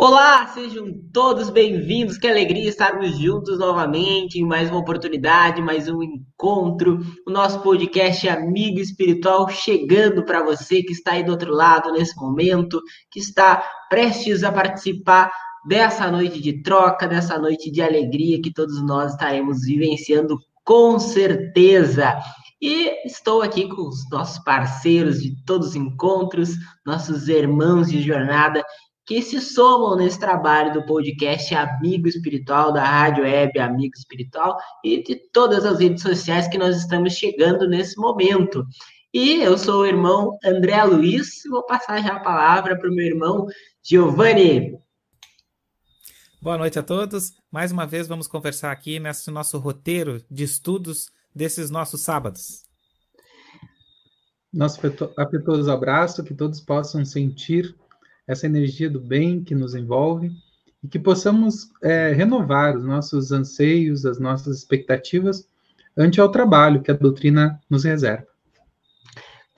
Olá, sejam todos bem-vindos. Que alegria estarmos juntos novamente em mais uma oportunidade, mais um encontro. O nosso podcast Amigo Espiritual chegando para você que está aí do outro lado nesse momento, que está prestes a participar dessa noite de troca, dessa noite de alegria que todos nós estaremos vivenciando com certeza. E estou aqui com os nossos parceiros de todos os encontros, nossos irmãos de jornada que se somam nesse trabalho do podcast Amigo Espiritual, da Rádio Web Amigo Espiritual e de todas as redes sociais que nós estamos chegando nesse momento. E eu sou o irmão André Luiz, vou passar já a palavra para o meu irmão Giovanni. Boa noite a todos. Mais uma vez vamos conversar aqui nesse nosso roteiro de estudos desses nossos sábados. Nosso afetuoso abraço, que todos possam sentir essa energia do bem que nos envolve e que possamos é, renovar os nossos anseios, as nossas expectativas ante ao trabalho que a doutrina nos reserva.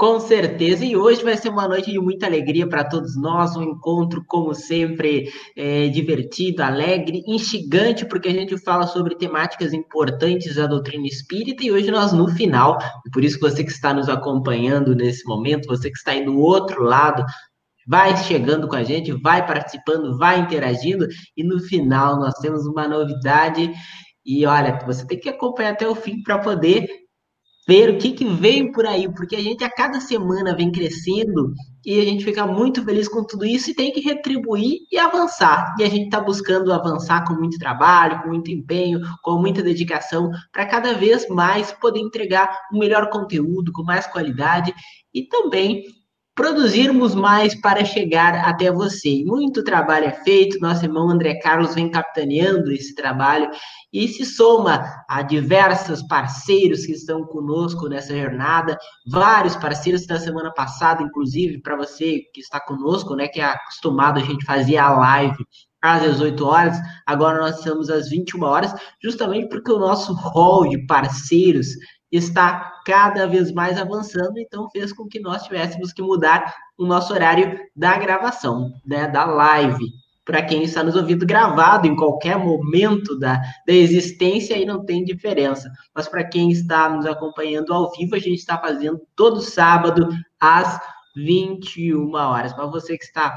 Com certeza, e hoje vai ser uma noite de muita alegria para todos nós, um encontro, como sempre, é, divertido, alegre, instigante, porque a gente fala sobre temáticas importantes da doutrina espírita, e hoje nós, no final, por isso você que está nos acompanhando nesse momento, você que está aí do outro lado vai chegando com a gente, vai participando, vai interagindo e no final nós temos uma novidade e olha, você tem que acompanhar até o fim para poder ver o que, que vem por aí, porque a gente a cada semana vem crescendo e a gente fica muito feliz com tudo isso e tem que retribuir e avançar. E a gente está buscando avançar com muito trabalho, com muito empenho, com muita dedicação, para cada vez mais poder entregar um melhor conteúdo, com mais qualidade e também produzirmos mais para chegar até você. Muito trabalho é feito, nosso irmão André Carlos vem capitaneando esse trabalho e se soma a diversos parceiros que estão conosco nessa jornada, vários parceiros da semana passada, inclusive, para você que está conosco, né, que é acostumado a gente fazer a live às 18 horas, agora nós estamos às 21 horas, justamente porque o nosso hall de parceiros está cada vez mais avançando, então fez com que nós tivéssemos que mudar o nosso horário da gravação, né, da live. Para quem está nos ouvindo gravado em qualquer momento da, da existência, aí não tem diferença. Mas para quem está nos acompanhando ao vivo, a gente está fazendo todo sábado às 21 horas. Para você que está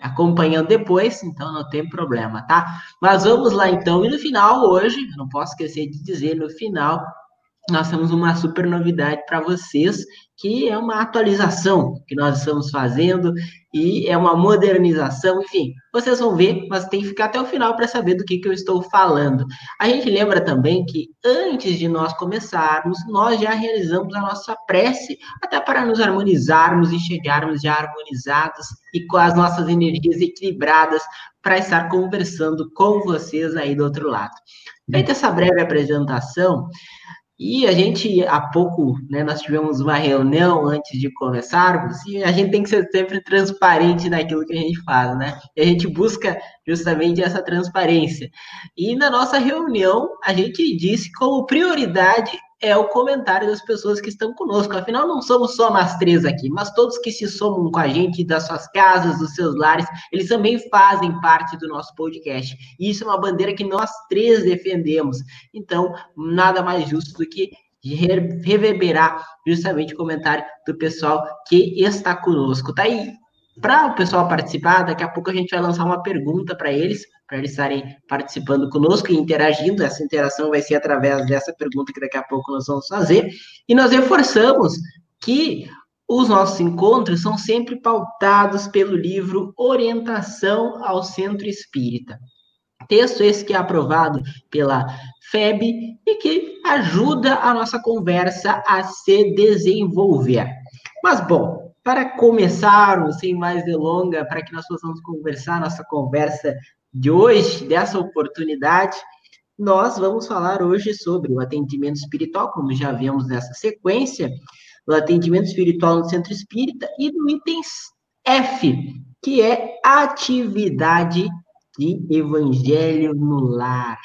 acompanhando depois, então não tem problema, tá? Mas vamos lá então, e no final hoje, não posso esquecer de dizer, no final nós temos uma super novidade para vocês, que é uma atualização que nós estamos fazendo e é uma modernização, enfim, vocês vão ver, mas tem que ficar até o final para saber do que, que eu estou falando. A gente lembra também que antes de nós começarmos, nós já realizamos a nossa prece, até para nos harmonizarmos e chegarmos já harmonizados e com as nossas energias equilibradas para estar conversando com vocês aí do outro lado. Feita essa breve apresentação, e a gente, há pouco, né, nós tivemos uma reunião antes de começarmos, e a gente tem que ser sempre transparente naquilo que a gente faz, né? E a gente busca justamente essa transparência. E na nossa reunião, a gente disse como prioridade é o comentário das pessoas que estão conosco. Afinal, não somos só nós três aqui, mas todos que se somam com a gente das suas casas, dos seus lares, eles também fazem parte do nosso podcast. E isso é uma bandeira que nós três defendemos. Então, nada mais justo do que reverberar justamente o comentário do pessoal que está conosco. Tá aí para o pessoal participar, daqui a pouco a gente vai lançar uma pergunta para eles, para eles estarem participando conosco e interagindo. Essa interação vai ser através dessa pergunta que daqui a pouco nós vamos fazer. E nós reforçamos que os nossos encontros são sempre pautados pelo livro Orientação ao Centro Espírita. Texto esse que é aprovado pela FEB e que ajuda a nossa conversa a se desenvolver. Mas, bom, para começarmos, sem mais delonga, para que nós possamos conversar nossa conversa de hoje, dessa oportunidade, nós vamos falar hoje sobre o atendimento espiritual, como já vimos nessa sequência, o atendimento espiritual no centro espírita e do item F, que é atividade de evangelho no lar.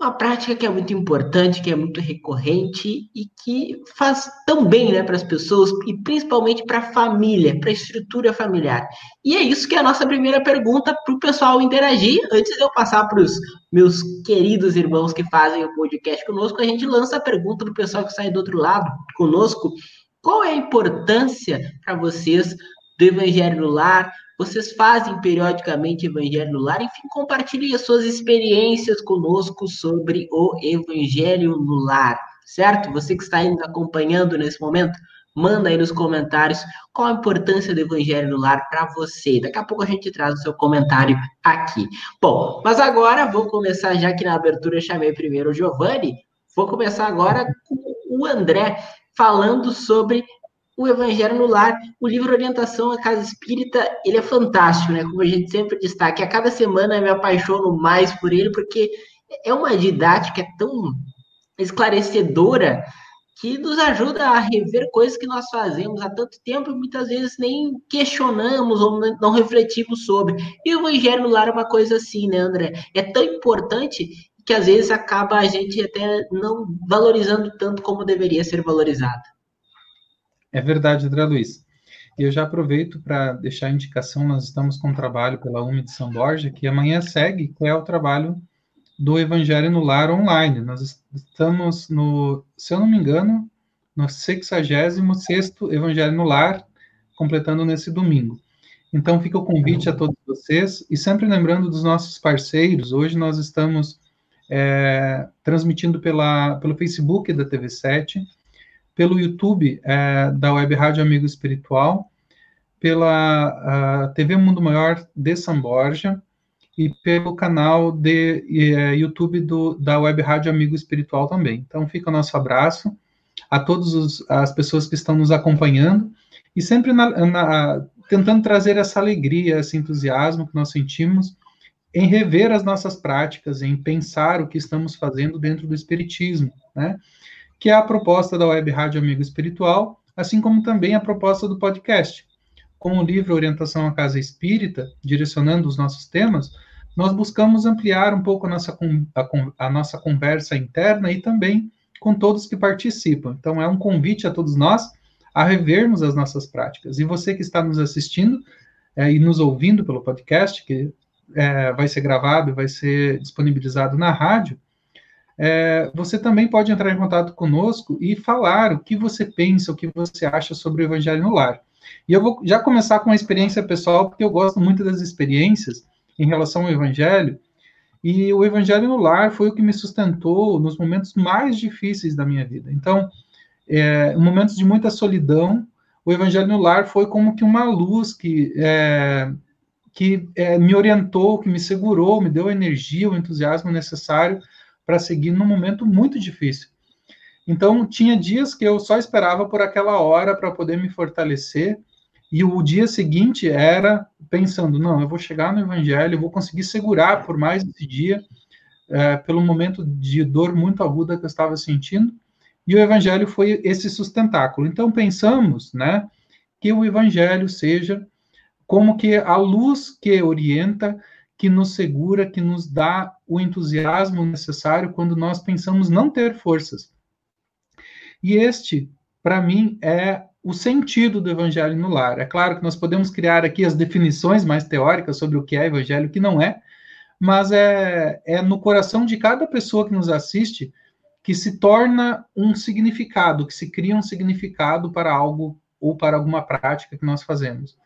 Uma prática que é muito importante, que é muito recorrente e que faz tão bem né, para as pessoas e principalmente para a família, para a estrutura familiar. E é isso que é a nossa primeira pergunta para o pessoal interagir. Antes de eu passar para os meus queridos irmãos que fazem o podcast conosco, a gente lança a pergunta do pessoal que sai do outro lado conosco. Qual é a importância para vocês do Evangelho no Lar? Vocês fazem periodicamente Evangelho no Lar? Enfim, compartilhem as suas experiências conosco sobre o Evangelho no Lar, certo? Você que está aí acompanhando nesse momento, manda aí nos comentários qual a importância do Evangelho no Lar para você. Daqui a pouco a gente traz o seu comentário aqui. Bom, mas agora vou começar, já que na abertura eu chamei primeiro o Giovanni, vou começar agora com o André falando sobre o Evangelho no Lar, o livro Orientação à Casa Espírita, ele é fantástico, né? Como a gente sempre destaca, a cada semana eu me apaixono mais por ele, porque é uma didática tão esclarecedora que nos ajuda a rever coisas que nós fazemos há tanto tempo e muitas vezes nem questionamos ou não refletimos sobre. E o Evangelho no Lar é uma coisa assim, né, André? É tão importante que às vezes acaba a gente até não valorizando tanto como deveria ser valorizado. É verdade, André Luiz. E eu já aproveito para deixar a indicação, nós estamos com um trabalho pela UME de São Borja, que amanhã segue, que é o trabalho do Evangelho no Lar online. Nós estamos no, se eu não me engano, no 66º Evangelho no Lar, completando nesse domingo. Então fica o convite a todos vocês, e sempre lembrando dos nossos parceiros, hoje nós estamos é, transmitindo pela, pelo Facebook da TV7, pelo YouTube é, da Web Rádio Amigo Espiritual, pela TV Mundo Maior de São Borja e pelo canal de é, YouTube do, da Web Rádio Amigo Espiritual também. Então fica o nosso abraço a todas as pessoas que estão nos acompanhando e sempre na, na, tentando trazer essa alegria, esse entusiasmo que nós sentimos em rever as nossas práticas, em pensar o que estamos fazendo dentro do Espiritismo, né? Que é a proposta da Web Rádio Amigo Espiritual, assim como também a proposta do podcast. Com o livro Orientação à Casa Espírita, direcionando os nossos temas, nós buscamos ampliar um pouco a nossa, a, a nossa conversa interna e também com todos que participam. Então, é um convite a todos nós a revermos as nossas práticas. E você que está nos assistindo é, e nos ouvindo pelo podcast, que é, vai ser gravado e vai ser disponibilizado na rádio, é, você também pode entrar em contato conosco e falar o que você pensa, o que você acha sobre o Evangelho no Lar. E eu vou já começar com uma experiência pessoal, porque eu gosto muito das experiências em relação ao Evangelho. E o Evangelho no Lar foi o que me sustentou nos momentos mais difíceis da minha vida. Então, é, momentos de muita solidão, o Evangelho no Lar foi como que uma luz que, é, que é, me orientou, que me segurou, me deu a energia, o entusiasmo necessário para seguir num momento muito difícil. Então, tinha dias que eu só esperava por aquela hora para poder me fortalecer, e o dia seguinte era pensando: não, eu vou chegar no Evangelho, eu vou conseguir segurar por mais esse dia, é, pelo momento de dor muito aguda que eu estava sentindo, e o Evangelho foi esse sustentáculo. Então, pensamos, né, que o Evangelho seja como que a luz que orienta que nos segura, que nos dá o entusiasmo necessário quando nós pensamos não ter forças. E este, para mim, é o sentido do evangelho no lar. É claro que nós podemos criar aqui as definições mais teóricas sobre o que é evangelho e o que não é, mas é, é no coração de cada pessoa que nos assiste que se torna um significado, que se cria um significado para algo ou para alguma prática que nós fazemos.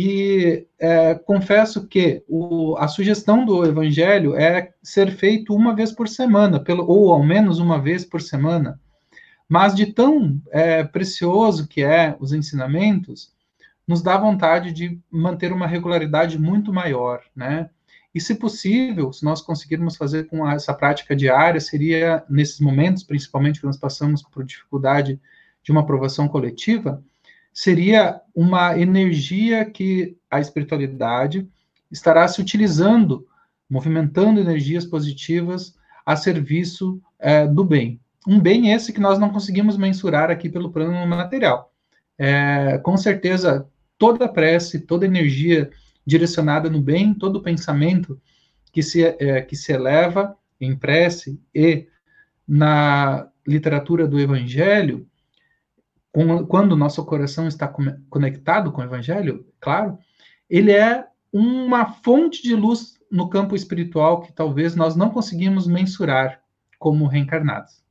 E é, confesso que o, a sugestão do Evangelho é ser feito uma vez por semana, pelo, ou ao menos uma vez por semana. Mas de tão é, precioso que é os ensinamentos, nos dá vontade de manter uma regularidade muito maior, né? E, se possível, se nós conseguirmos fazer com essa prática diária, seria nesses momentos, principalmente que nós passamos por dificuldade de uma aprovação coletiva, seria uma energia que a espiritualidade estará se utilizando, movimentando energias positivas a serviço é, do bem. Um bem esse que nós não conseguimos mensurar aqui pelo plano material. É, com certeza, toda prece, toda energia direcionada no bem, todo pensamento que se, é, que se eleva, em prece e na literatura do Evangelho, quando o nosso coração está conectado com o Evangelho, claro, ele é uma fonte de luz no campo espiritual que talvez nós não conseguimos mensurar como reencarnados.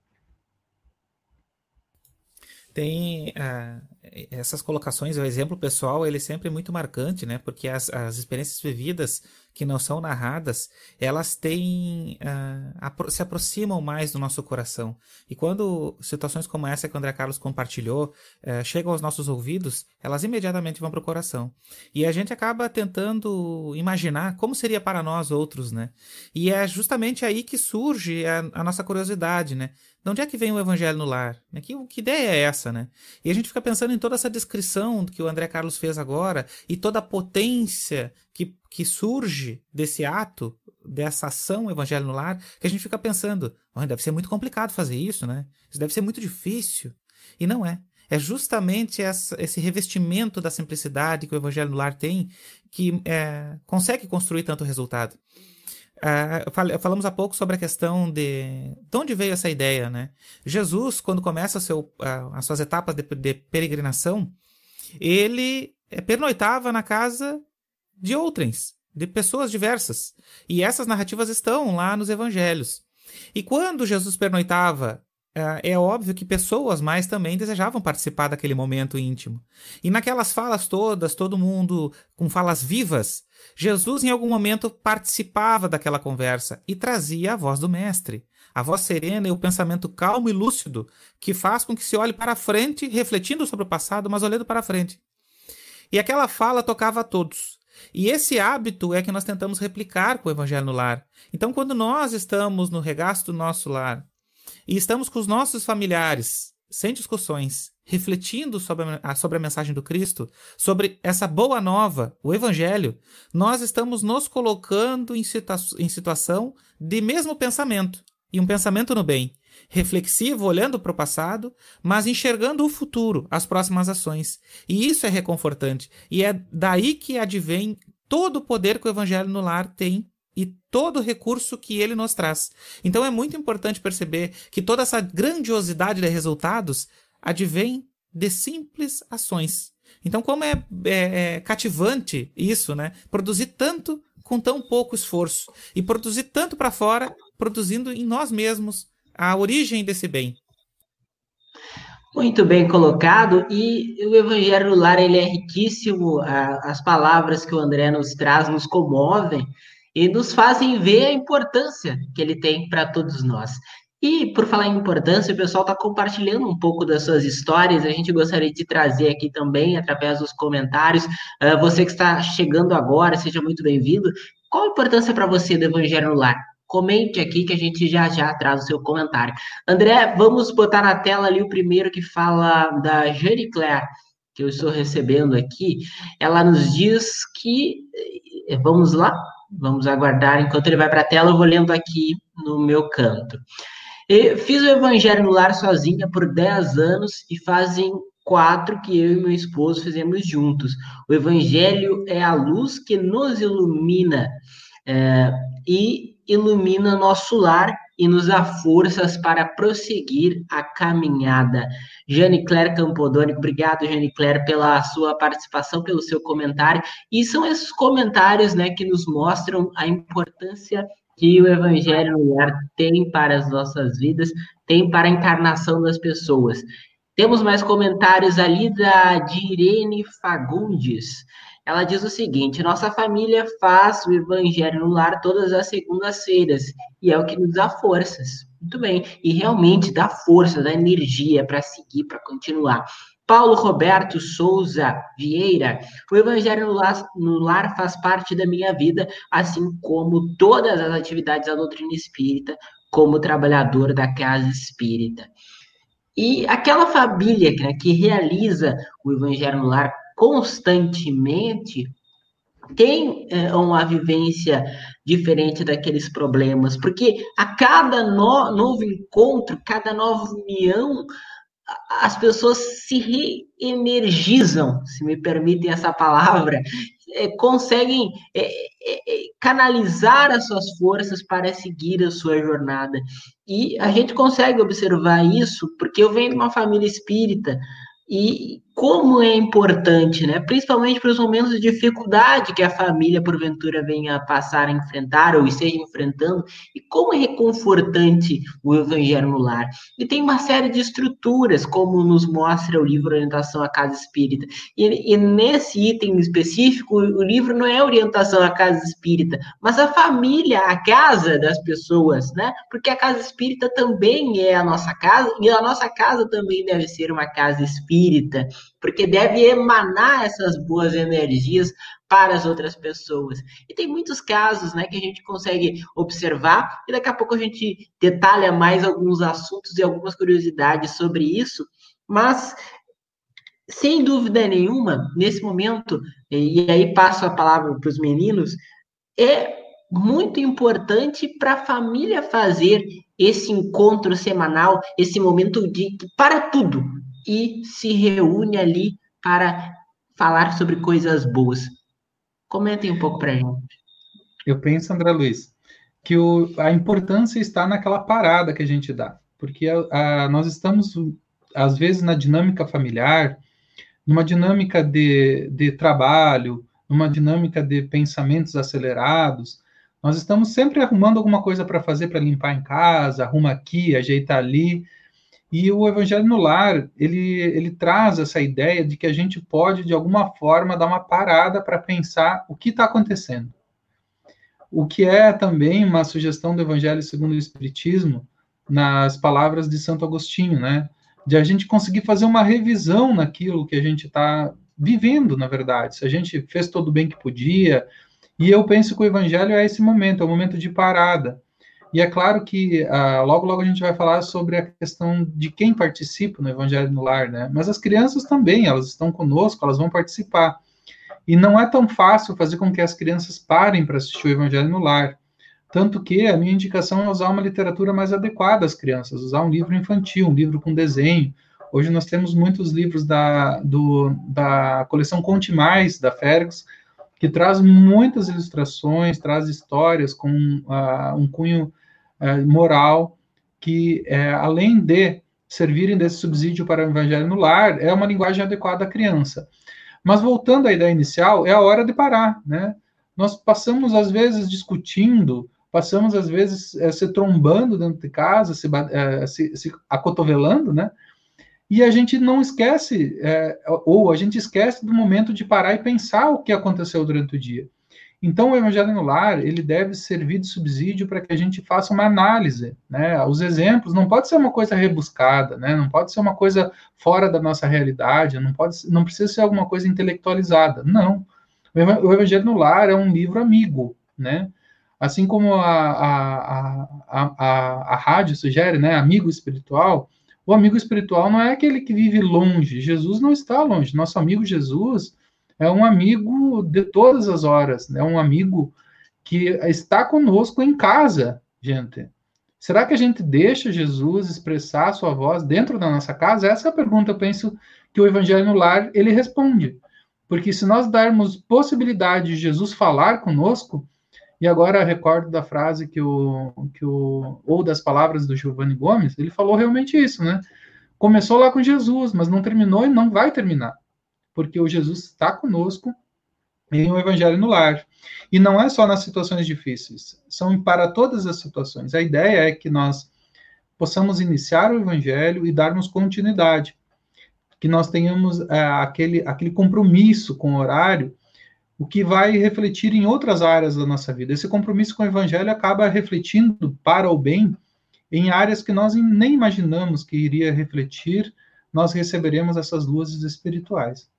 Tem uh, essas colocações, o exemplo pessoal, ele é sempre muito marcante, né? Porque as, as experiências vividas que não são narradas, elas têm uh, se aproximam mais do nosso coração. E quando situações como essa que o André Carlos compartilhou uh, chegam aos nossos ouvidos, elas imediatamente vão para o coração. E a gente acaba tentando imaginar como seria para nós outros, né? E é justamente aí que surge a, a nossa curiosidade, né? De onde é que vem o evangelho no lar? Que, que ideia é essa, né? E a gente fica pensando em toda essa descrição que o André Carlos fez agora e toda a potência que, que surge desse ato, dessa ação evangelho no lar, que a gente fica pensando, oh, deve ser muito complicado fazer isso, né? Isso deve ser muito difícil. E não é. É justamente essa, esse revestimento da simplicidade que o evangelho no lar tem que é, consegue construir tanto resultado. Uh, falamos há pouco sobre a questão de de onde veio essa ideia, né? Jesus, quando começa seu, as suas etapas de, de peregrinação, ele eh, pernoitava na casa de outrens, de pessoas diversas. E essas narrativas estão lá nos evangelhos. E quando Jesus pernoitava, é, é óbvio que pessoas mais também desejavam participar daquele momento íntimo. E naquelas falas todas, todo mundo com falas vivas, Jesus em algum momento participava daquela conversa e trazia a voz do Mestre. A voz serena e o pensamento calmo e lúcido que faz com que se olhe para frente, refletindo sobre o passado, mas olhando para frente. E aquela fala tocava a todos. E esse hábito é que nós tentamos replicar com o Evangelho no lar. Então, quando nós estamos no regaço do nosso lar e estamos com os nossos familiares, sem discussões, refletindo sobre a, sobre a mensagem do Cristo, sobre essa boa nova, o Evangelho, nós estamos nos colocando em, situa em situação de mesmo pensamento, e um pensamento no bem reflexivo, olhando para o passado, mas enxergando o futuro, as próximas ações. E isso é reconfortante. E é daí que advém todo o poder que o Evangelho no lar tem e todo o recurso que ele nos traz. Então é muito importante perceber que toda essa grandiosidade de resultados advém de simples ações. Então, como é, é, é cativante isso, né? Produzir tanto com tão pouco esforço e produzir tanto para fora, produzindo em nós mesmos a origem desse bem. Muito bem colocado, e o Evangelho Lar ele é riquíssimo, as palavras que o André nos traz nos comovem e nos fazem ver a importância que ele tem para todos nós. E por falar em importância, o pessoal está compartilhando um pouco das suas histórias. A gente gostaria de trazer aqui também, através dos comentários. Uh, você que está chegando agora, seja muito bem-vindo. Qual a importância para você do Evangelho no Lar? Comente aqui que a gente já já traz o seu comentário. André, vamos botar na tela ali o primeiro que fala da Jane Claire, que eu estou recebendo aqui. Ela nos diz que. Eh, vamos lá? Vamos aguardar enquanto ele vai para a tela, eu vou lendo aqui no meu canto. Eu fiz o Evangelho no Lar sozinha por 10 anos e fazem quatro que eu e meu esposo fizemos juntos. O Evangelho é a luz que nos ilumina é, e ilumina nosso lar e nos dá forças para prosseguir a caminhada. Jane Claire Campodoni, obrigado, Jane Claire, pela sua participação, pelo seu comentário. E são esses comentários né, que nos mostram a importância que o Evangelho no Lar tem para as nossas vidas, tem para a encarnação das pessoas. Temos mais comentários ali da Direne Fagundes. Ela diz o seguinte: nossa família faz o evangelho no lar todas as segundas-feiras e é o que nos dá forças. Muito bem, e realmente dá força, dá energia para seguir, para continuar. Paulo Roberto Souza Vieira, o Evangelho no lar, no lar, faz parte da minha vida, assim como todas as atividades da doutrina espírita, como trabalhador da casa espírita. E aquela família né, que realiza o Evangelho no lar constantemente tem é, uma vivência diferente daqueles problemas, porque a cada no, novo encontro, cada nova união, as pessoas se reenergizam, se me permitem essa palavra, é, conseguem é, é, é, canalizar as suas forças para seguir a sua jornada. E a gente consegue observar isso porque eu venho de uma família espírita e como é importante, né? Principalmente para os momentos de dificuldade que a família, porventura, venha passar a enfrentar ou esteja enfrentando, e como é reconfortante o Evangelho no Lar. E tem uma série de estruturas, como nos mostra o livro Orientação à Casa Espírita. E, e nesse item específico, o livro não é orientação à casa espírita, mas a família, a casa das pessoas, né? Porque a casa espírita também é a nossa casa, e a nossa casa também deve ser uma casa espírita porque deve emanar essas boas energias para as outras pessoas. E tem muitos casos, né, que a gente consegue observar e daqui a pouco a gente detalha mais alguns assuntos e algumas curiosidades sobre isso, mas sem dúvida nenhuma, nesse momento, e aí passo a palavra para os meninos, é muito importante para a família fazer esse encontro semanal, esse momento de para tudo, e se reúne ali para falar sobre coisas boas. Comentem um pouco para gente. Eu penso, André Luiz, que o, a importância está naquela parada que a gente dá, porque a, a, nós estamos, às vezes, na dinâmica familiar, numa dinâmica de, de trabalho, numa dinâmica de pensamentos acelerados, nós estamos sempre arrumando alguma coisa para fazer para limpar em casa, arruma aqui, ajeita ali, e o Evangelho no Lar, ele, ele traz essa ideia de que a gente pode, de alguma forma, dar uma parada para pensar o que está acontecendo. O que é também uma sugestão do Evangelho segundo o Espiritismo, nas palavras de Santo Agostinho, né? De a gente conseguir fazer uma revisão naquilo que a gente está vivendo, na verdade. Se a gente fez todo o bem que podia. E eu penso que o Evangelho é esse momento, é o momento de parada e é claro que ah, logo, logo a gente vai falar sobre a questão de quem participa no Evangelho no Lar, né? Mas as crianças também, elas estão conosco, elas vão participar. E não é tão fácil fazer com que as crianças parem para assistir o Evangelho no Lar. Tanto que a minha indicação é usar uma literatura mais adequada às crianças, usar um livro infantil, um livro com desenho. Hoje nós temos muitos livros da, do, da coleção Conte Mais, da Fergus, que traz muitas ilustrações, traz histórias com uh, um cunho uh, moral, que uh, além de servirem desse subsídio para o evangelho no lar, é uma linguagem adequada à criança. Mas voltando à ideia inicial, é a hora de parar, né? Nós passamos às vezes discutindo, passamos às vezes eh, se trombando dentro de casa, se, se, se acotovelando, né? E a gente não esquece, é, ou a gente esquece do momento de parar e pensar o que aconteceu durante o dia. Então, o Evangelho no Lar, ele deve servir de subsídio para que a gente faça uma análise, né? Os exemplos não pode ser uma coisa rebuscada, né? Não pode ser uma coisa fora da nossa realidade, não pode, não precisa ser alguma coisa intelectualizada. Não. O Evangelho no Lar é um livro amigo, né? Assim como a, a, a, a, a rádio sugere, né? Amigo espiritual, o amigo espiritual não é aquele que vive longe. Jesus não está longe. Nosso amigo Jesus é um amigo de todas as horas. É um amigo que está conosco em casa, gente. Será que a gente deixa Jesus expressar a sua voz dentro da nossa casa? Essa é a pergunta, eu penso, que o Evangelho no Lar, ele responde. Porque se nós darmos possibilidade de Jesus falar conosco, e agora recordo da frase que o, que o ou das palavras do Giovanni Gomes, ele falou realmente isso, né? Começou lá com Jesus, mas não terminou e não vai terminar, porque o Jesus está conosco em um evangelho no lar. E não é só nas situações difíceis, são para todas as situações. A ideia é que nós possamos iniciar o evangelho e darmos continuidade, que nós tenhamos é, aquele, aquele compromisso com o horário o que vai refletir em outras áreas da nossa vida. Esse compromisso com o evangelho acaba refletindo para o bem em áreas que nós nem imaginamos que iria refletir, nós receberemos essas luzes espirituais.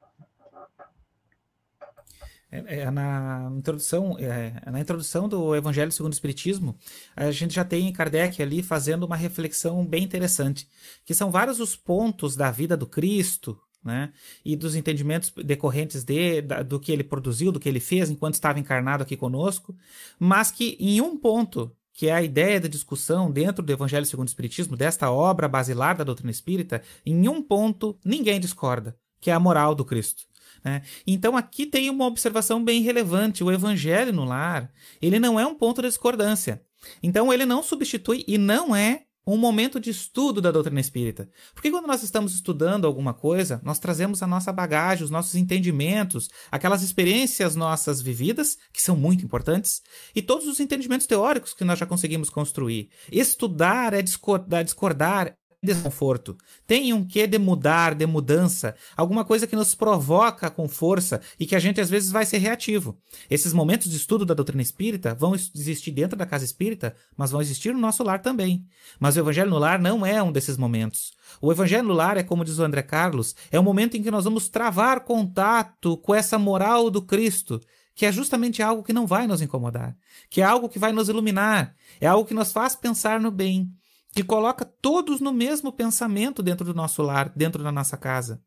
É, é, na introdução, é, na introdução do Evangelho segundo o Espiritismo, a gente já tem Kardec ali fazendo uma reflexão bem interessante, que são vários os pontos da vida do Cristo, né? E dos entendimentos decorrentes de, da, do que ele produziu, do que ele fez enquanto estava encarnado aqui conosco, mas que em um ponto que é a ideia da discussão dentro do Evangelho segundo o Espiritismo, desta obra basilar da doutrina espírita, em um ponto ninguém discorda, que é a moral do Cristo. Né? Então aqui tem uma observação bem relevante. O Evangelho no lar, ele não é um ponto de discordância. Então ele não substitui e não é um momento de estudo da doutrina espírita. Porque quando nós estamos estudando alguma coisa, nós trazemos a nossa bagagem, os nossos entendimentos, aquelas experiências nossas vividas, que são muito importantes, e todos os entendimentos teóricos que nós já conseguimos construir. Estudar é discordar, discordar desconforto. Tem um quê de mudar, de mudança, alguma coisa que nos provoca com força e que a gente às vezes vai ser reativo. Esses momentos de estudo da doutrina espírita vão existir dentro da casa espírita, mas vão existir no nosso lar também. Mas o evangelho no lar não é um desses momentos. O evangelho no lar é como diz o André Carlos, é o momento em que nós vamos travar contato com essa moral do Cristo, que é justamente algo que não vai nos incomodar, que é algo que vai nos iluminar, é algo que nos faz pensar no bem, que coloca todos no mesmo pensamento dentro do nosso lar, dentro da nossa casa.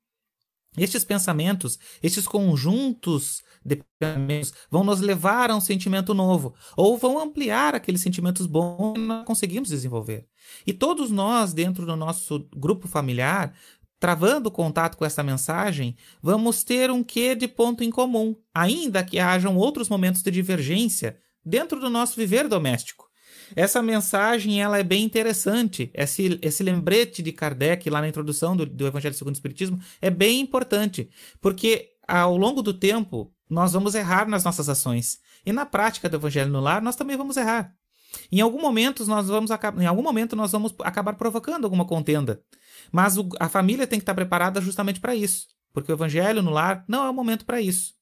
Estes pensamentos, estes conjuntos de pensamentos vão nos levar a um sentimento novo, ou vão ampliar aqueles sentimentos bons que nós conseguimos desenvolver. E todos nós, dentro do nosso grupo familiar, travando contato com essa mensagem, vamos ter um quê de ponto em comum, ainda que hajam outros momentos de divergência dentro do nosso viver doméstico. Essa mensagem ela é bem interessante. Esse, esse lembrete de Kardec lá na introdução do, do Evangelho segundo o Espiritismo é bem importante, porque ao longo do tempo nós vamos errar nas nossas ações. E na prática do Evangelho no lar, nós também vamos errar. Em algum momento nós vamos em algum momento nós vamos acabar provocando alguma contenda. Mas o, a família tem que estar preparada justamente para isso, porque o evangelho no lar não é o momento para isso.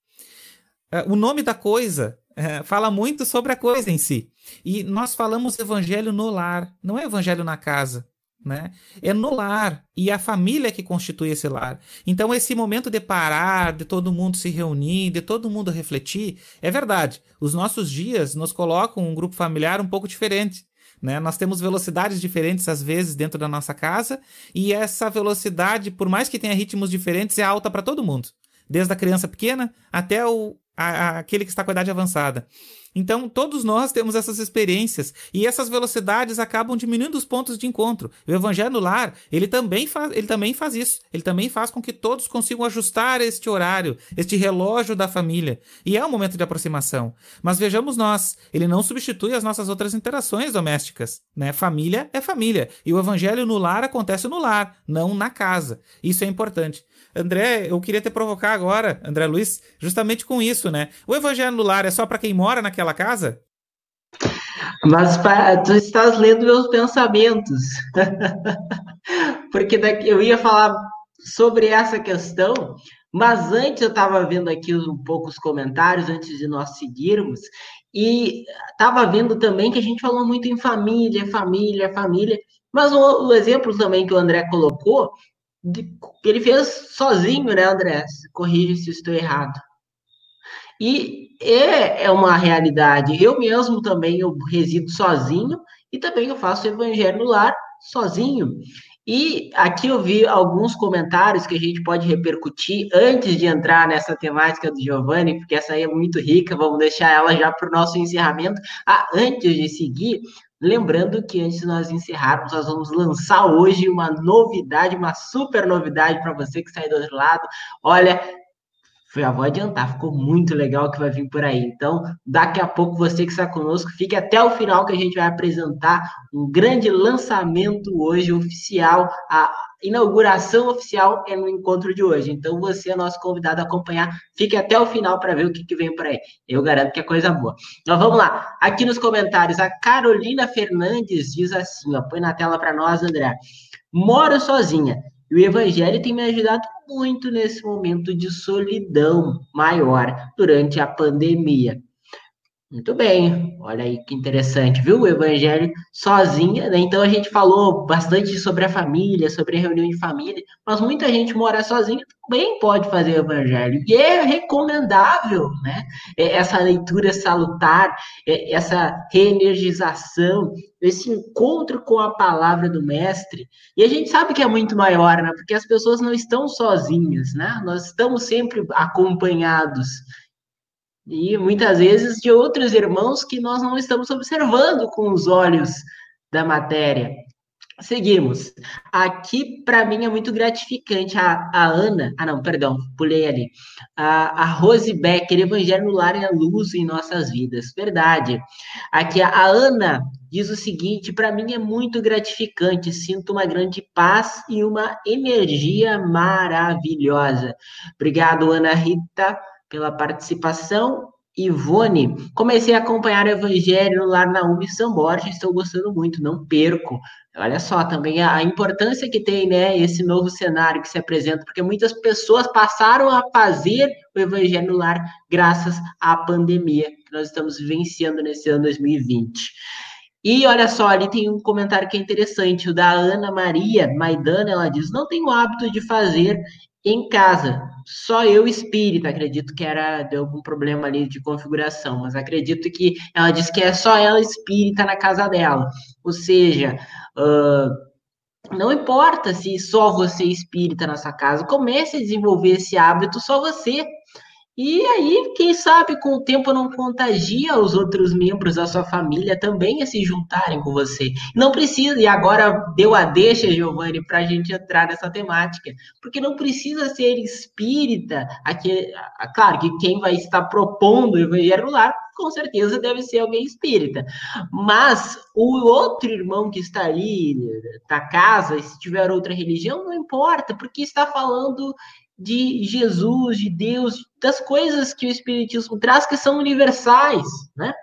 É, o nome da coisa é, fala muito sobre a coisa em si. E nós falamos evangelho no lar, não é evangelho na casa. Né? É no lar e a família que constitui esse lar. Então, esse momento de parar, de todo mundo se reunir, de todo mundo refletir, é verdade. Os nossos dias nos colocam um grupo familiar um pouco diferente. Né? Nós temos velocidades diferentes às vezes dentro da nossa casa e essa velocidade, por mais que tenha ritmos diferentes, é alta para todo mundo, desde a criança pequena até o, a, aquele que está com a idade avançada. Então, todos nós temos essas experiências e essas velocidades acabam diminuindo os pontos de encontro. O evangelho no lar, ele também faz, ele também faz isso. Ele também faz com que todos consigam ajustar este horário, este relógio da família. E é um momento de aproximação. Mas vejamos nós, ele não substitui as nossas outras interações domésticas, né? Família é família, e o evangelho no lar acontece no lar, não na casa. Isso é importante. André, eu queria te provocar agora, André Luiz, justamente com isso, né? O evangelho no lar é só para quem mora naquela casa? Mas tu estás lendo meus pensamentos. Porque daqui, eu ia falar sobre essa questão, mas antes eu estava vendo aqui um pouco os comentários, antes de nós seguirmos, e estava vendo também que a gente falou muito em família, família, família. Mas o, o exemplo também que o André colocou de, ele fez sozinho, né, André? Corrige se estou errado. E é, é uma realidade. Eu mesmo também eu resido sozinho e também eu faço evangelho no lar sozinho. E aqui eu vi alguns comentários que a gente pode repercutir antes de entrar nessa temática do Giovanni, porque essa aí é muito rica, vamos deixar ela já para o nosso encerramento. Ah, antes de seguir, Lembrando que antes de nós encerrarmos, nós vamos lançar hoje uma novidade, uma super novidade para você que está aí do outro lado. Olha, já vou adiantar, ficou muito legal o que vai vir por aí. Então, daqui a pouco você que está conosco, fique até o final que a gente vai apresentar um grande lançamento hoje oficial, a inauguração oficial é no encontro de hoje. Então, você é nosso convidado a acompanhar. Fique até o final para ver o que, que vem por aí. Eu garanto que é coisa boa. Então, vamos lá. Aqui nos comentários, a Carolina Fernandes diz assim: ó, põe na tela para nós, André. Moro sozinha. E o Evangelho tem me ajudado muito nesse momento de solidão maior durante a pandemia. Muito bem, olha aí que interessante, viu? O evangelho sozinha, né? Então a gente falou bastante sobre a família, sobre a reunião de família, mas muita gente mora sozinha também pode fazer o evangelho, e é recomendável, né? É essa leitura salutar, é essa reenergização, esse encontro com a palavra do mestre. E a gente sabe que é muito maior, né? Porque as pessoas não estão sozinhas, né? Nós estamos sempre acompanhados. E muitas vezes de outros irmãos que nós não estamos observando com os olhos da matéria. Seguimos. Aqui, para mim, é muito gratificante. A, a, Ana, ah, não, perdão, pulei ali. A, a Rose Becker, Evangelho no Lar é a luz em nossas vidas. Verdade. Aqui, a Ana diz o seguinte: para mim é muito gratificante. Sinto uma grande paz e uma energia maravilhosa. Obrigado, Ana Rita, pela participação. Ivone, comecei a acompanhar o Evangelho lá na UB São Borja, estou gostando muito, não perco. Olha só também a, importância que tem, né, esse novo cenário que se apresenta, porque muitas pessoas passaram a fazer o Evangelho no lar graças à pandemia que nós estamos vivenciando nesse ano 2020. E olha só, ali tem um comentário que é interessante, o da Ana Maria Maidana, ela diz: não tenho hábito de fazer em casa. Só eu espírita, acredito que era de algum problema ali de configuração, mas acredito que ela disse que é só ela espírita na casa dela. Ou seja, uh, não importa se só você espírita na sua casa, comece a desenvolver esse hábito só você. E aí, quem sabe, com o tempo não contagia os outros membros da sua família também a se juntarem com você. Não precisa, e agora deu a deixa, Giovanni, para a gente entrar nessa temática, porque não precisa ser espírita, aqui, claro que quem vai estar propondo o evangelho lá, com certeza deve ser alguém espírita. Mas o outro irmão que está ali na casa, se tiver outra religião, não importa, porque está falando de Jesus, de Deus, das coisas que o Espiritismo traz que são universais, né?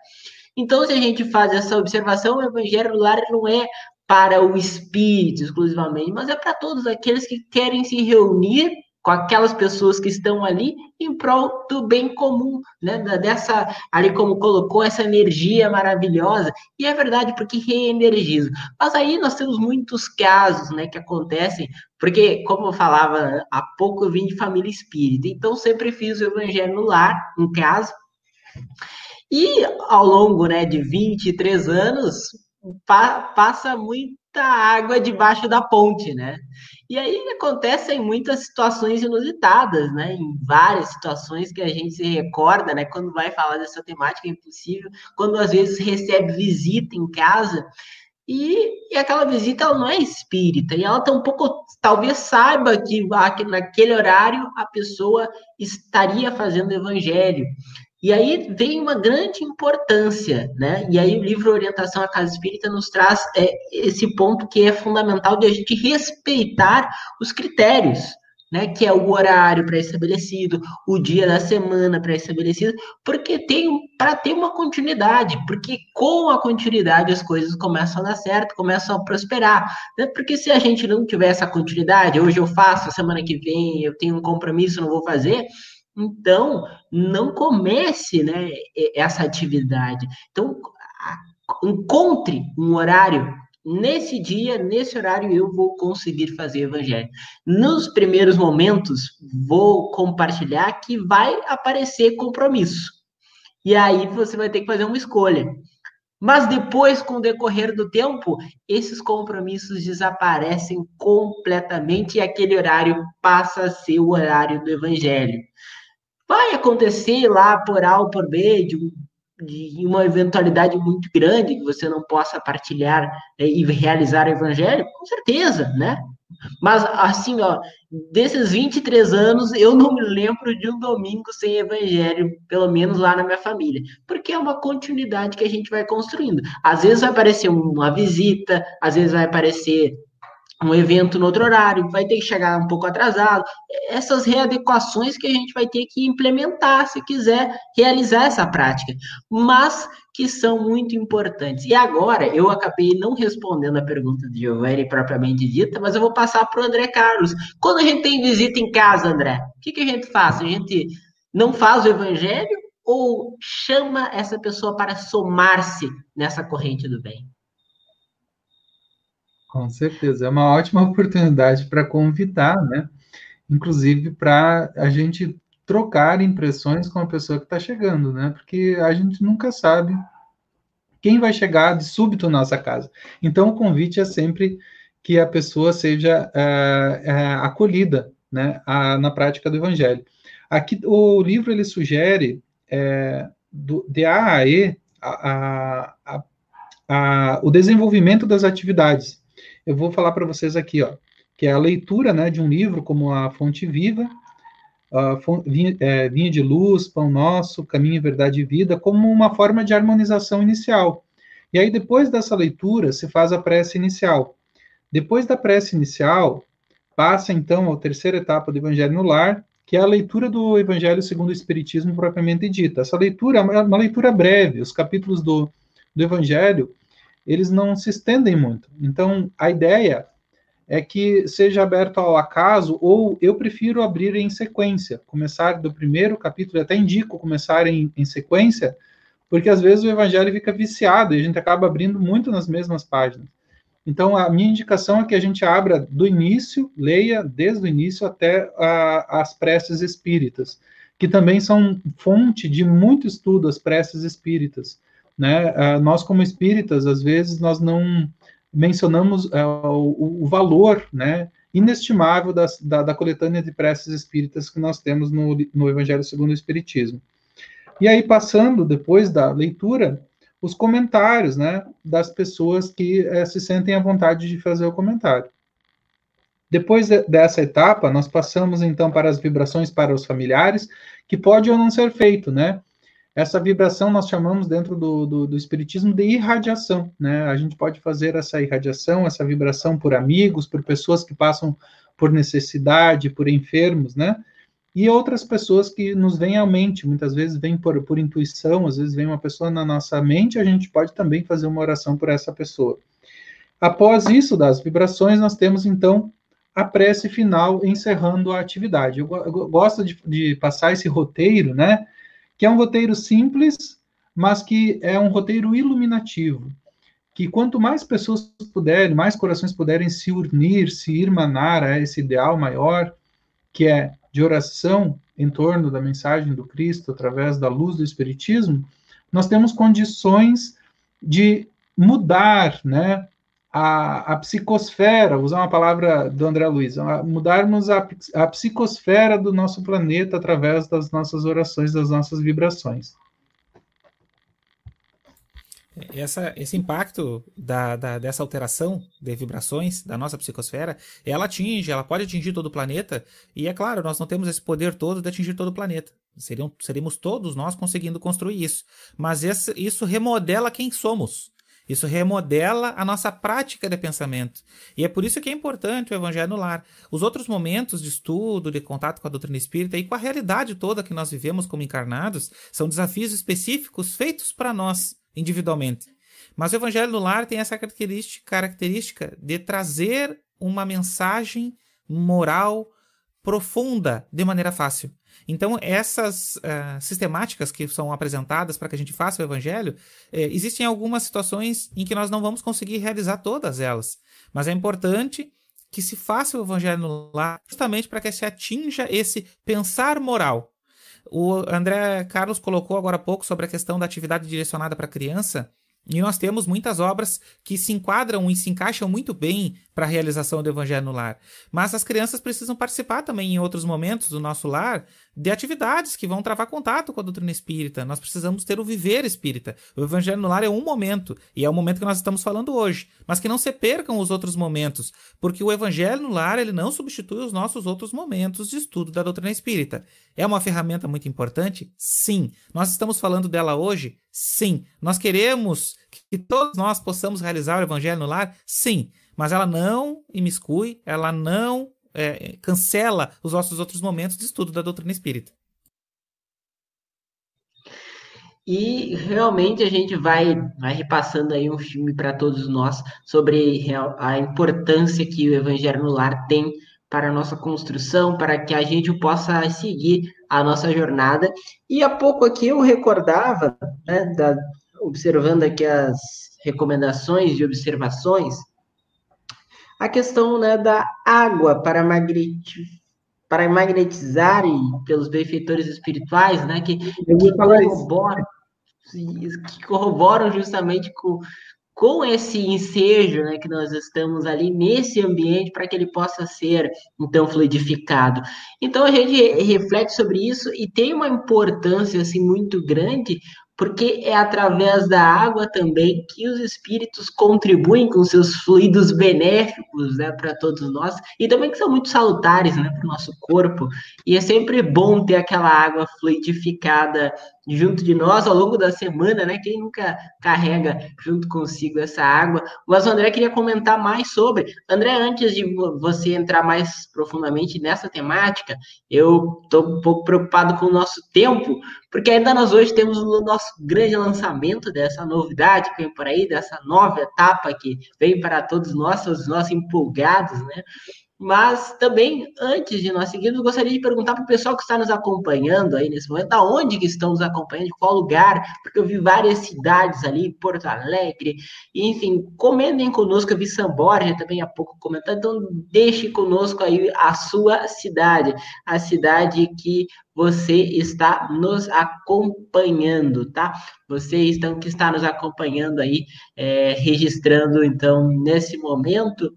Então, se a gente faz essa observação, o Evangelho lar não é para o espírito exclusivamente, mas é para todos aqueles que querem se reunir com aquelas pessoas que estão ali em prol do bem comum, né? Dessa, ali como colocou, essa energia maravilhosa. E é verdade, porque reenergiza. Mas aí nós temos muitos casos, né, que acontecem, porque, como eu falava há pouco, eu vim de família espírita, então sempre fiz o evangelho no lar, em casa. E ao longo, né, de 23 anos, pa passa muita água debaixo da ponte, né? E aí acontecem muitas situações inusitadas, né? Em várias situações que a gente se recorda, né? Quando vai falar dessa temática é impossível, quando às vezes recebe visita em casa e, e aquela visita ela não é espírita e ela tampouco talvez saiba que naquele horário a pessoa estaria fazendo evangelho. E aí vem uma grande importância, né? E aí o livro Orientação à Casa Espírita nos traz é, esse ponto que é fundamental de a gente respeitar os critérios, né? Que é o horário pré-estabelecido, o dia da semana pré-estabelecido, porque tem para ter uma continuidade, porque com a continuidade as coisas começam a dar certo, começam a prosperar, né? Porque se a gente não tiver essa continuidade, hoje eu faço, semana que vem eu tenho um compromisso, não vou fazer, então, não comece né, essa atividade. Então, encontre um horário. Nesse dia, nesse horário, eu vou conseguir fazer evangelho. Nos primeiros momentos, vou compartilhar que vai aparecer compromisso. E aí você vai ter que fazer uma escolha. Mas depois, com o decorrer do tempo, esses compromissos desaparecem completamente e aquele horário passa a ser o horário do evangelho. Vai acontecer lá por A ou por B, de, de uma eventualidade muito grande que você não possa partilhar né, e realizar o evangelho? Com certeza, né? Mas, assim, ó, desses 23 anos, eu não me lembro de um domingo sem evangelho, pelo menos lá na minha família, porque é uma continuidade que a gente vai construindo. Às vezes vai aparecer uma visita, às vezes vai aparecer um evento no outro horário, vai ter que chegar um pouco atrasado. Essas readequações que a gente vai ter que implementar se quiser realizar essa prática, mas que são muito importantes. E agora, eu acabei não respondendo a pergunta de Giovanni propriamente dita, mas eu vou passar para o André Carlos. Quando a gente tem visita em casa, André, o que, que a gente faz? A gente não faz o evangelho ou chama essa pessoa para somar-se nessa corrente do bem? Com certeza, é uma ótima oportunidade para convidar, né? Inclusive para a gente trocar impressões com a pessoa que está chegando, né? Porque a gente nunca sabe quem vai chegar de súbito na nossa casa. Então, o convite é sempre que a pessoa seja é, é, acolhida, né, a, na prática do Evangelho. Aqui, o livro ele sugere é, do, de A a E a, a, a, o desenvolvimento das atividades. Eu vou falar para vocês aqui, ó, que é a leitura né, de um livro como a Fonte Viva, a vinha, é, vinha de Luz, Pão Nosso, Caminho, Verdade e Vida, como uma forma de harmonização inicial. E aí, depois dessa leitura, se faz a prece inicial. Depois da prece inicial, passa então à terceira etapa do Evangelho no Lar, que é a leitura do Evangelho segundo o Espiritismo propriamente dita. Essa leitura é uma leitura breve, os capítulos do, do Evangelho, eles não se estendem muito. Então, a ideia é que seja aberto ao acaso, ou eu prefiro abrir em sequência, começar do primeiro capítulo, até indico começar em, em sequência, porque às vezes o evangelho fica viciado e a gente acaba abrindo muito nas mesmas páginas. Então, a minha indicação é que a gente abra do início, leia desde o início até a, as preces espíritas, que também são fonte de muito estudo, as preces espíritas. Né? Uh, nós, como espíritas, às vezes, nós não mencionamos uh, o, o, valor né, inestimável das, da, da, coletânea de preces espíritas que nós temos no, no Evangelho segundo o Espiritismo. E aí, passando, depois da leitura, os comentários, né, das pessoas que é, se sentem à vontade de fazer o comentário. Depois de, dessa etapa, nós passamos então para as vibrações para os familiares, que pode ou não ser feito, né? Essa vibração nós chamamos dentro do, do, do, espiritismo de irradiação, né? A gente pode fazer essa irradiação, essa vibração por amigos, por pessoas que passam por necessidade, por enfermos, né? E outras pessoas que nos vêm à mente, muitas vezes vêm por, por intuição, às vezes vem uma pessoa na nossa mente, a gente pode também fazer uma oração por essa pessoa. Após isso, das vibrações, nós temos então a prece final encerrando a atividade. Eu, eu gosto de, de passar esse roteiro, né? Que é um roteiro simples, mas que é um roteiro iluminativo. Que quanto mais pessoas puderem, mais corações puderem se unir, se irmanar a esse ideal maior, que é de oração em torno da mensagem do Cristo através da luz do Espiritismo, nós temos condições de mudar, né, a, a psicosfera, usar uma palavra do André Luiz, mudarmos a, a psicosfera do nosso planeta através das nossas orações, das nossas vibrações. Essa, esse impacto da, da, dessa alteração de vibrações da nossa psicosfera, ela atinge, ela pode atingir todo o planeta, e é claro, nós não temos esse poder todo de atingir todo o planeta. Seriam, seríamos todos nós conseguindo construir isso. Mas esse, isso remodela quem somos. Isso remodela a nossa prática de pensamento. E é por isso que é importante o Evangelho no lar. Os outros momentos de estudo, de contato com a doutrina espírita e com a realidade toda que nós vivemos como encarnados são desafios específicos feitos para nós, individualmente. Mas o Evangelho no lar tem essa característica, característica de trazer uma mensagem moral profunda de maneira fácil. Então, essas uh, sistemáticas que são apresentadas para que a gente faça o evangelho, eh, existem algumas situações em que nós não vamos conseguir realizar todas elas. Mas é importante que se faça o evangelho no lar justamente para que se atinja esse pensar moral. O André Carlos colocou agora há pouco sobre a questão da atividade direcionada para a criança. E nós temos muitas obras que se enquadram e se encaixam muito bem para a realização do Evangelho no lar. Mas as crianças precisam participar também em outros momentos do nosso lar de atividades que vão travar contato com a doutrina espírita. Nós precisamos ter o viver espírita. O Evangelho no lar é um momento, e é o momento que nós estamos falando hoje. Mas que não se percam os outros momentos, porque o Evangelho no lar ele não substitui os nossos outros momentos de estudo da doutrina espírita. É uma ferramenta muito importante? Sim. Nós estamos falando dela hoje? Sim. Nós queremos que todos nós possamos realizar o Evangelho no lar? Sim. Mas ela não imiscui, ela não é, cancela os nossos outros momentos de estudo da doutrina espírita. E realmente a gente vai, vai repassando aí um filme para todos nós sobre a importância que o Evangelho no Lar tem para a nossa construção, para que a gente possa seguir a nossa jornada. E há pouco aqui eu recordava, né, da, observando aqui as recomendações e observações, a questão né, da água para, magneti para magnetizar e pelos benfeitores espirituais, né, que, que, corroboram, que corroboram justamente com, com esse ensejo né, que nós estamos ali nesse ambiente para que ele possa ser então fluidificado. Então a gente reflete sobre isso e tem uma importância assim muito grande porque é através da água também que os espíritos contribuem com seus fluidos benéficos né, para todos nós e também que são muito salutares né, para o nosso corpo. E é sempre bom ter aquela água fluidificada junto de nós ao longo da semana, né? Quem nunca carrega junto consigo essa água. Mas o André queria comentar mais sobre. André, antes de você entrar mais profundamente nessa temática, eu estou um pouco preocupado com o nosso tempo, porque ainda nós hoje temos o nosso grande lançamento dessa novidade que vem por aí, dessa nova etapa que vem para todos nós, todos nós empolgados, né? Mas também, antes de nós seguirmos, gostaria de perguntar para o pessoal que está nos acompanhando aí nesse momento, da onde que estão nos acompanhando, de qual lugar, porque eu vi várias cidades ali, Porto Alegre, enfim, comentem conosco, eu vi São Borja também há pouco comentando, então deixe conosco aí a sua cidade, a cidade que você está nos acompanhando, tá? Vocês estão que está nos acompanhando aí, é, registrando então nesse momento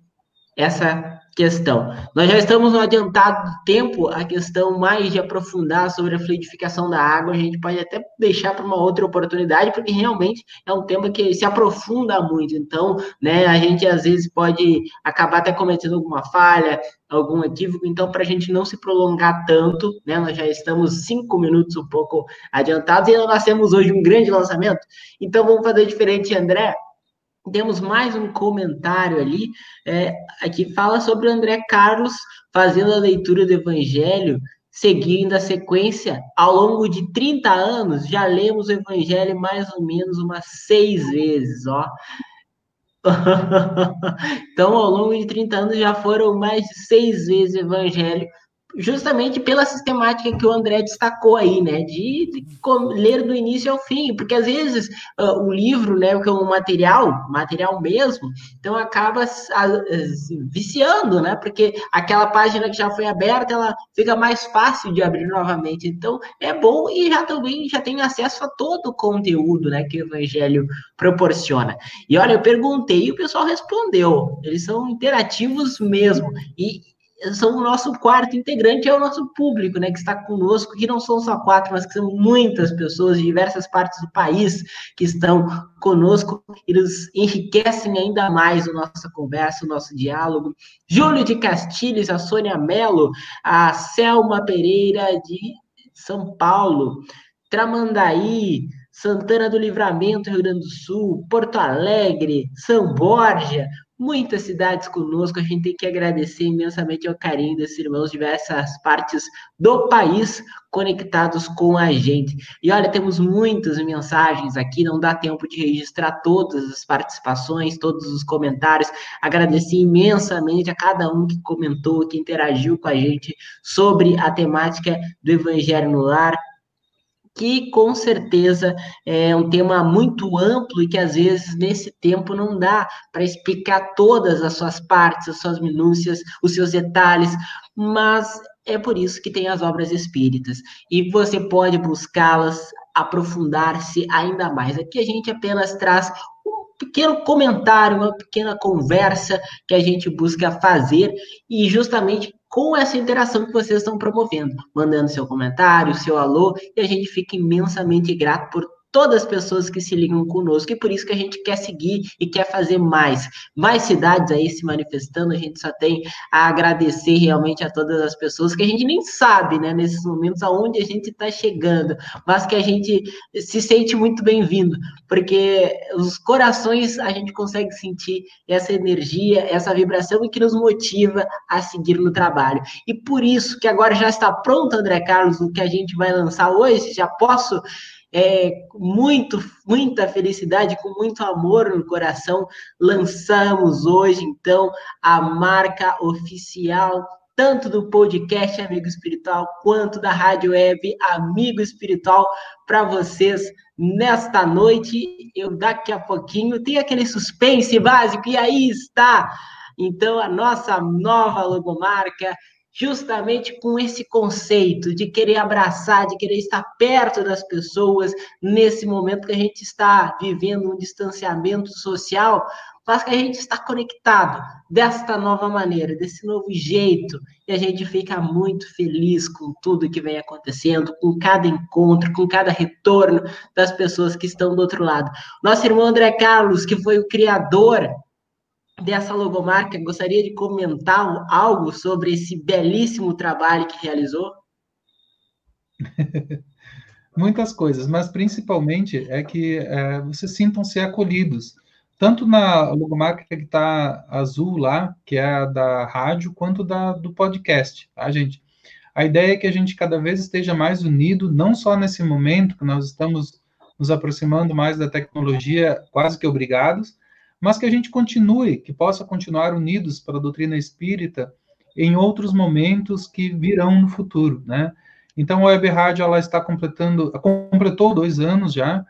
essa questão. Nós já estamos no adiantado tempo, a questão mais de aprofundar sobre a fluidificação da água, a gente pode até deixar para uma outra oportunidade, porque realmente é um tema que se aprofunda muito. Então, né, a gente às vezes pode acabar até cometendo alguma falha, algum equívoco. Então, para a gente não se prolongar tanto, né, nós já estamos cinco minutos um pouco adiantados e nós temos hoje um grande lançamento. Então, vamos fazer diferente, André temos mais um comentário ali, é, que fala sobre o André Carlos fazendo a leitura do Evangelho, seguindo a sequência. Ao longo de 30 anos, já lemos o Evangelho mais ou menos umas seis vezes, ó. então, ao longo de 30 anos, já foram mais de seis vezes o Evangelho justamente pela sistemática que o André destacou aí, né, de, ler do início ao fim, porque às vezes uh, o livro, né, que é um material, material mesmo, então acaba viciando, né, porque aquela página que já foi aberta, ela fica mais fácil de abrir novamente, então é bom e já também já tem acesso a todo o conteúdo, né, que o Evangelho proporciona. E olha, eu perguntei e o pessoal respondeu, eles são interativos mesmo, e são o nosso quarto integrante, é o nosso público, né, que está conosco, que não são só quatro, mas que são muitas pessoas de diversas partes do país que estão conosco e nos enriquecem ainda mais a nossa conversa, o nosso diálogo. Júlio de Castilhos, a Sônia Mello, a Selma Pereira de São Paulo, Tramandaí, Santana do Livramento, Rio Grande do Sul, Porto Alegre, São Borja, muitas cidades conosco. A gente tem que agradecer imensamente ao carinho desses irmãos de diversas partes do país conectados com a gente. E olha, temos muitas mensagens aqui, não dá tempo de registrar todas as participações, todos os comentários. Agradecer imensamente a cada um que comentou, que interagiu com a gente sobre a temática do Evangelho no Lar que com certeza é um tema muito amplo e que às vezes nesse tempo não dá para explicar todas as suas partes, as suas minúcias, os seus detalhes, mas é por isso que tem as obras espíritas e você pode buscá-las, aprofundar-se ainda mais. Aqui a gente apenas traz um pequeno comentário, uma pequena conversa que a gente busca fazer e justamente com essa interação que vocês estão promovendo, mandando seu comentário, seu alô, e a gente fica imensamente grato por todas as pessoas que se ligam conosco, e por isso que a gente quer seguir e quer fazer mais. Mais cidades aí se manifestando, a gente só tem a agradecer realmente a todas as pessoas que a gente nem sabe, né, nesses momentos aonde a gente está chegando, mas que a gente se sente muito bem-vindo, porque os corações a gente consegue sentir essa energia, essa vibração e que nos motiva a seguir no trabalho. E por isso que agora já está pronto, André Carlos, o que a gente vai lançar hoje, já posso é, muito, muita felicidade, com muito amor no coração, lançamos hoje, então, a marca oficial, tanto do podcast Amigo Espiritual, quanto da Rádio Web Amigo Espiritual, para vocês nesta noite. Eu daqui a pouquinho tem aquele suspense básico, e aí está. Então, a nossa nova logomarca justamente com esse conceito de querer abraçar, de querer estar perto das pessoas nesse momento que a gente está vivendo um distanciamento social, mas que a gente está conectado desta nova maneira, desse novo jeito, e a gente fica muito feliz com tudo que vem acontecendo, com cada encontro, com cada retorno das pessoas que estão do outro lado. Nosso irmão André Carlos, que foi o criador dessa logomarca, gostaria de comentar algo sobre esse belíssimo trabalho que realizou? Muitas coisas, mas principalmente é que é, vocês sintam-se acolhidos tanto na logomarca que está azul lá, que é a da rádio, quanto da do podcast, tá, gente? A ideia é que a gente cada vez esteja mais unido, não só nesse momento que nós estamos nos aproximando mais da tecnologia, quase que obrigados, mas que a gente continue, que possa continuar unidos para a doutrina espírita em outros momentos que virão no futuro, né? Então, a Web Rádio, ela está completando, completou dois anos já,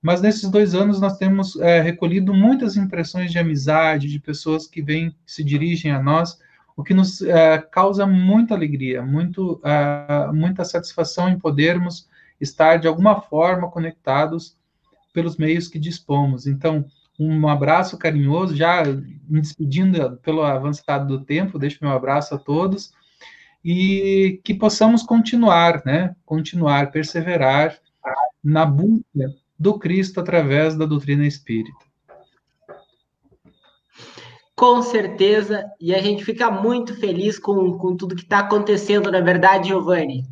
mas nesses dois anos nós temos é, recolhido muitas impressões de amizade, de pessoas que vêm, se dirigem a nós, o que nos é, causa muita alegria, muito, é, muita satisfação em podermos estar de alguma forma conectados pelos meios que dispomos. Então, um abraço carinhoso, já me despedindo pelo avançado do tempo, deixo meu abraço a todos e que possamos continuar, né? Continuar, perseverar na busca do Cristo através da doutrina espírita. Com certeza, e a gente fica muito feliz com, com tudo que está acontecendo, na verdade, Giovanni.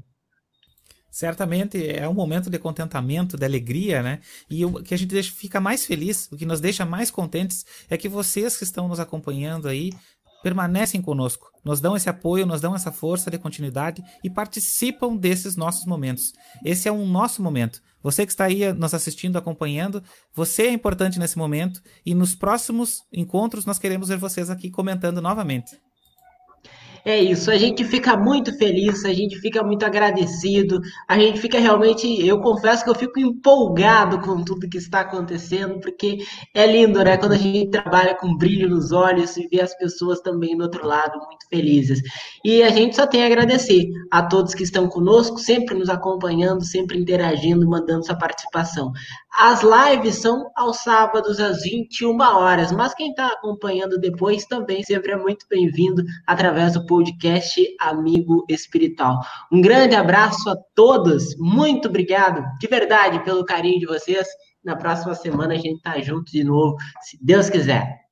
Certamente é um momento de contentamento, de alegria, né? E o que a gente deixa, fica mais feliz, o que nos deixa mais contentes é que vocês que estão nos acompanhando aí permanecem conosco, nos dão esse apoio, nos dão essa força de continuidade e participam desses nossos momentos. Esse é um nosso momento. Você que está aí nos assistindo, acompanhando, você é importante nesse momento e nos próximos encontros nós queremos ver vocês aqui comentando novamente. É isso, a gente fica muito feliz, a gente fica muito agradecido, a gente fica realmente, eu confesso que eu fico empolgado com tudo que está acontecendo, porque é lindo, né? Quando a gente trabalha com brilho nos olhos e vê as pessoas também do outro lado muito felizes. E a gente só tem a agradecer a todos que estão conosco, sempre nos acompanhando, sempre interagindo, mandando sua participação. As lives são aos sábados às 21 horas, mas quem está acompanhando depois também sempre é muito bem-vindo através do podcast Amigo Espiritual. Um grande abraço a todos, muito obrigado de verdade pelo carinho de vocês. Na próxima semana a gente tá junto de novo, se Deus quiser.